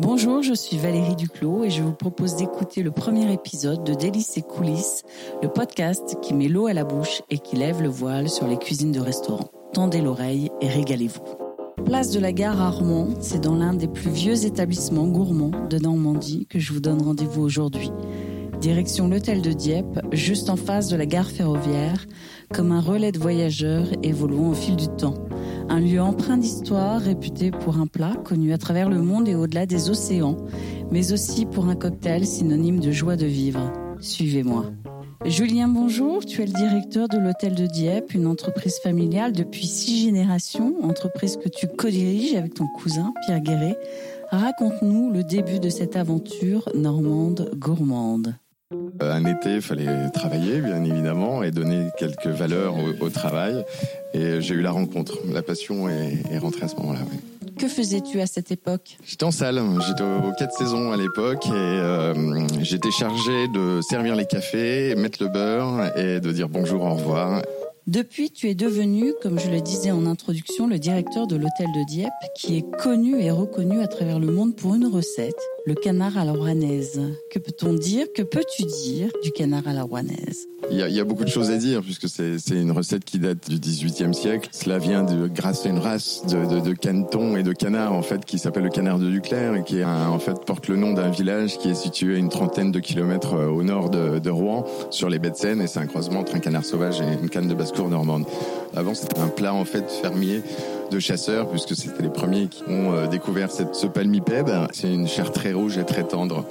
Bonjour, je suis Valérie Duclos et je vous propose d'écouter le premier épisode de Délices et coulisses, le podcast qui met l'eau à la bouche et qui lève le voile sur les cuisines de restaurants. Tendez l'oreille et régalez-vous. Place de la gare à c'est dans l'un des plus vieux établissements gourmands de Normandie que je vous donne rendez-vous aujourd'hui. Direction l'hôtel de Dieppe, juste en face de la gare ferroviaire, comme un relais de voyageurs évoluant au fil du temps. Un lieu empreint d'histoire, réputé pour un plat connu à travers le monde et au-delà des océans, mais aussi pour un cocktail synonyme de joie de vivre. Suivez-moi. Julien, bonjour. Tu es le directeur de l'hôtel de Dieppe, une entreprise familiale depuis six générations, entreprise que tu co-diriges avec ton cousin Pierre Guéret. Raconte-nous le début de cette aventure normande gourmande. Euh, un été, il fallait travailler, bien évidemment, et donner quelques valeurs au, travail. Et j'ai eu la rencontre. La passion est, rentrée à ce moment-là. Que faisais-tu à cette époque? J'étais en salle, j'étais aux quatre saisons à l'époque et euh, j'étais chargé de servir les cafés, mettre le beurre et de dire bonjour, au revoir. Depuis, tu es devenu, comme je le disais en introduction, le directeur de l'hôtel de Dieppe, qui est connu et reconnu à travers le monde pour une recette, le canard à la rouennaise. Que peut-on dire Que peux-tu dire du canard à la rouennaise? Il y, a, beaucoup de choses à dire puisque c'est une recette qui date du XVIIIe siècle. Cela vient de grâce à une race de, de, canetons et de canards en fait qui s'appelle le canard de Duclair et qui en fait porte le nom d'un village qui est situé à une trentaine de kilomètres euh, au nord de, Rouen sur les baies de Seine et c'est un croisement entre un canard sauvage et une canne de basse-cour normande. Avant c'était un plat en fait fermier de chasseurs, puisque c'était les premiers qui ont euh, découvert ce palmipède. C'est une chair très rouge et très tendre.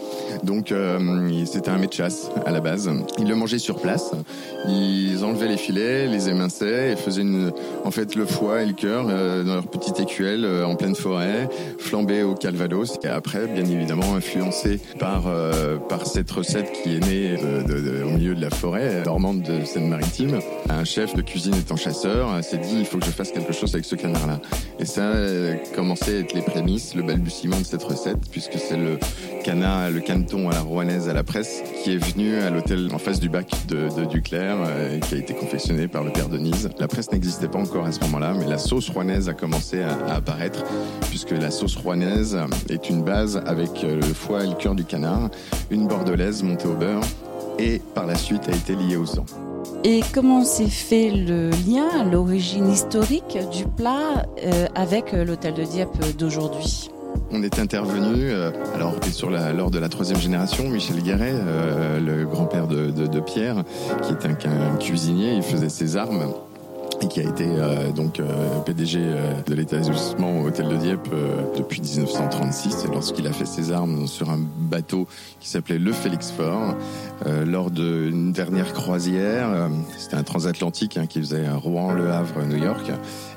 Donc euh, c'était un mets de chasse à la base. Ils le mangeaient sur place. Enlevaient les filets, les éminçaient et faisaient une, en fait le foie et le cœur euh, dans leur petite écuelle en pleine forêt, flambé au calvados. Et après, bien évidemment, influencé par par cette recette qui est née de, au milieu de la forêt normande de Seine-Maritime. Un chef de cuisine étant chasseur s'est dit il faut que je fasse quelque chose avec ce canard et ça a commencé à être les prémices, le balbutiement de cette recette, puisque c'est le canard, le caneton à la rouanaise à la presse qui est venu à l'hôtel en face du bac de, de Duclerc euh, et qui a été confectionné par le père Denise. La presse n'existait pas encore à ce moment-là, mais la sauce rouanaise a commencé à, apparaître, puisque la sauce rouanaise est une base avec euh, le foie et le cœur du canard, une bordelaise montée au beurre et par la suite a été liée au sang. Et comment s'est fait le lien, l'origine historique du plat euh, avec euh, l'hôtel de Dieppe d'aujourd'hui? On est intervenu, euh, alors sur la, lors de la troisième génération, Michel Guéret, le grand-père de, Pierre, qui est un, cuisinier, il faisait ses armes qui a été euh, donc euh, PDG euh, de l'établissement Hôtel de Dieppe depuis 1936 et lorsqu'il a fait ses armes sur un bateau qui s'appelait le Félix Fort lors d'une dernière croisière c'était un transatlantique hein, qui faisait Rouen Le Havre New York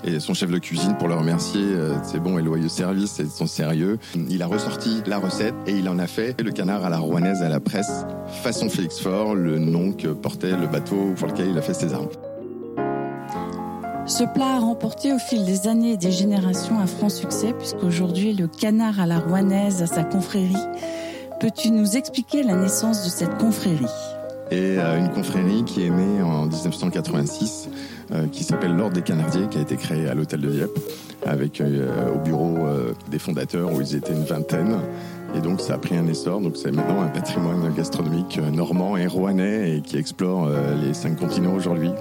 et son chef de cuisine pour le remercier de ses bons et loyaux services et de son sérieux il a ressorti la recette et il en a fait le canard à la rouennaise à la presse façon Félix Fort le nom que portait le bateau pour lequel il a fait ses armes ce plat a remporté au fil des années et des générations un franc succès puisqu'aujourd'hui le canard à la rouanaise a sa confrérie. Peux-tu nous expliquer la naissance de cette confrérie? Et euh, une confrérie qui est née en 1986 euh, qui s'appelle l'Ordre des Canardiers qui a été créée à l'hôtel de Dieppe avec euh, au bureau des fondateurs où ils étaient une vingtaine. Et donc ça a pris un essor. Donc c'est maintenant un patrimoine gastronomique normand et rouennais et qui explore les cinq continents aujourd'hui.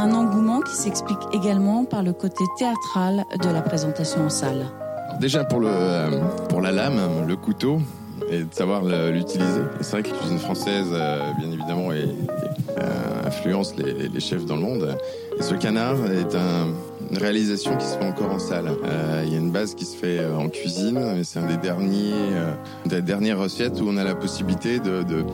Un engouement qui s'explique également par le côté théâtral de la présentation en salle. Déjà pour, le, euh, pour la lame, le couteau, et de savoir l'utiliser. C'est vrai que la cuisine française, euh, bien évidemment, euh, influence les, chefs dans le monde. Et ce canard est un, une réalisation qui se fait encore en salle. Il y a une base qui se fait en cuisine, mais c'est un des derniers, des dernières recettes où on a la possibilité de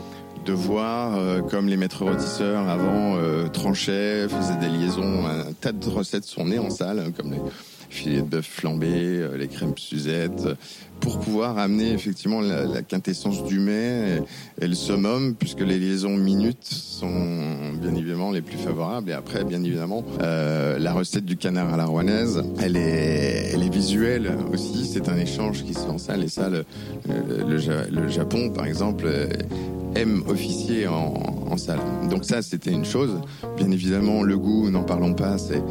de voir euh, comme les maîtres rôtisseurs avant euh, tranchaient, faisaient des liaisons, un tas de recettes sont nées en salle, comme les filets de bœuf flambés, euh, les crèmes Suzette, pour pouvoir amener effectivement la, quintessence du mets et, le summum, puisque les liaisons minutes sont bien évidemment les plus favorables. Et après, bien évidemment, euh, la recette du canard à la rouanaise, elle est, elle est visuelle aussi. C'est un échange qui se fait en salle. Et ça, le, le, Japon, par exemple, aime officier en salle. Donc ça, c'était une chose. Bien évidemment, le goût, n'en parlons pas, c'est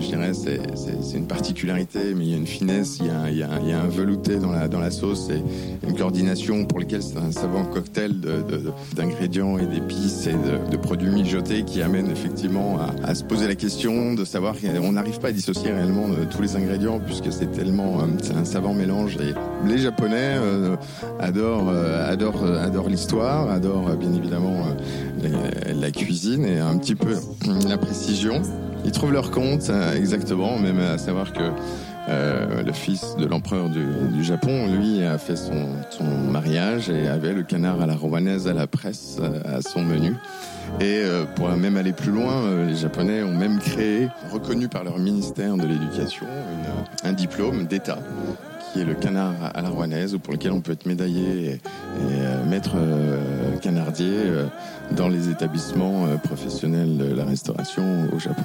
je dirais, c'est une particularité, mais il y a une finesse, il y a, il y a, il y a un velouté dans la, dans la sauce et une coordination pour lequel c'est un savant cocktail d'ingrédients et d'épices et de, de, produits mijotés qui amène effectivement à, à, se poser la question de savoir qu'on n'arrive pas à dissocier réellement tous les ingrédients puisque c'est tellement, c'est un savant mélange. Et les Japonais euh, adorent, euh, adorent, adorent l'histoire, adorent bien évidemment la cuisine et un petit peu la précision. Ils trouvent leur compte, exactement, même à savoir que euh, le fils de l'empereur du, du, Japon, lui, a fait son, son, mariage et avait le canard à la rouanaise à la presse à son menu. Et euh, pour même aller plus loin, euh, les Japonais ont même créé, reconnu par leur ministère de l'Éducation, un diplôme d'État qui est le canard à la rouanaise, pour lequel on peut être médaillé et, euh, maître euh, canardier euh, dans les établissements professionnels de la restauration au Japon.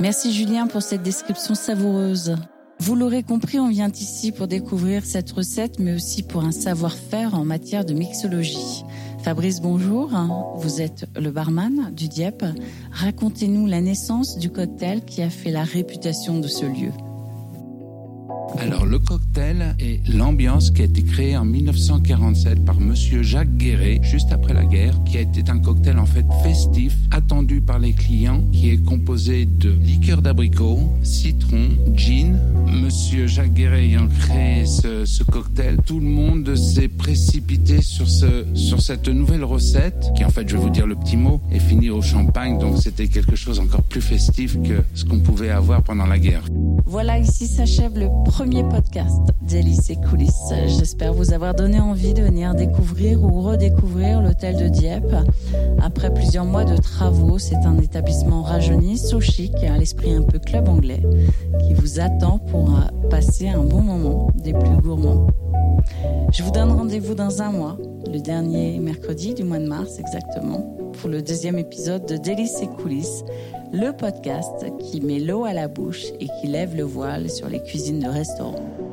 Merci Julien pour cette description savoureuse. Vous l'aurez compris, on vient ici pour découvrir cette recette, mais aussi pour un savoir-faire en matière de mixologie. Fabrice, bonjour. Vous êtes le barman du Dieppe. Racontez-nous la naissance du cocktail qui a fait la réputation de ce lieu. Alors le cocktail est l'ambiance qui a été créée en 1947 par monsieur Jacques Guéret juste après la guerre qui a été un cocktail en fait festif attendu par les clients qui est composé de liqueur d'abricot, citron, gin. Monsieur Jacques Guéret ayant créé ce, cocktail, tout le monde s'est précipité sur ce sur cette nouvelle recette qui en fait je vais vous dire le petit mot est fini au champagne donc c'était quelque chose encore plus festif que ce qu'on pouvait avoir pendant la guerre. Voilà ici s'achève le premier podcast d'Hélice et coulisses. J'espère vous avoir donné envie de venir découvrir ou redécouvrir l'hôtel de Dieppe. Après plusieurs mois de travaux, c'est un établissement rajeuni, so chic à l'esprit un peu club anglais qui vous attend pour passer un bon moment des plus gourmands. Je vous donne rendez-vous dans un mois, le dernier mercredi du mois de mars exactement, pour le deuxième épisode de Délices et coulisses, le podcast qui met l'eau à la bouche et qui lève le voile sur les cuisines de restaurants.